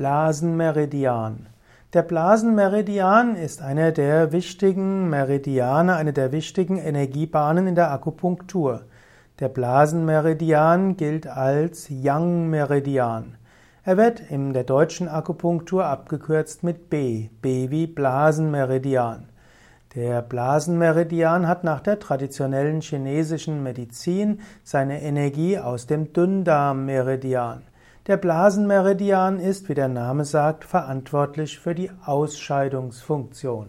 Blasenmeridian. Der Blasenmeridian ist einer der wichtigen Meridiane, eine der wichtigen Energiebahnen in der Akupunktur. Der Blasenmeridian gilt als Yang-Meridian. Er wird in der deutschen Akupunktur abgekürzt mit B, B wie Blasenmeridian. Der Blasenmeridian hat nach der traditionellen chinesischen Medizin seine Energie aus dem Dünndarmmeridian. Der Blasenmeridian ist, wie der Name sagt, verantwortlich für die Ausscheidungsfunktion.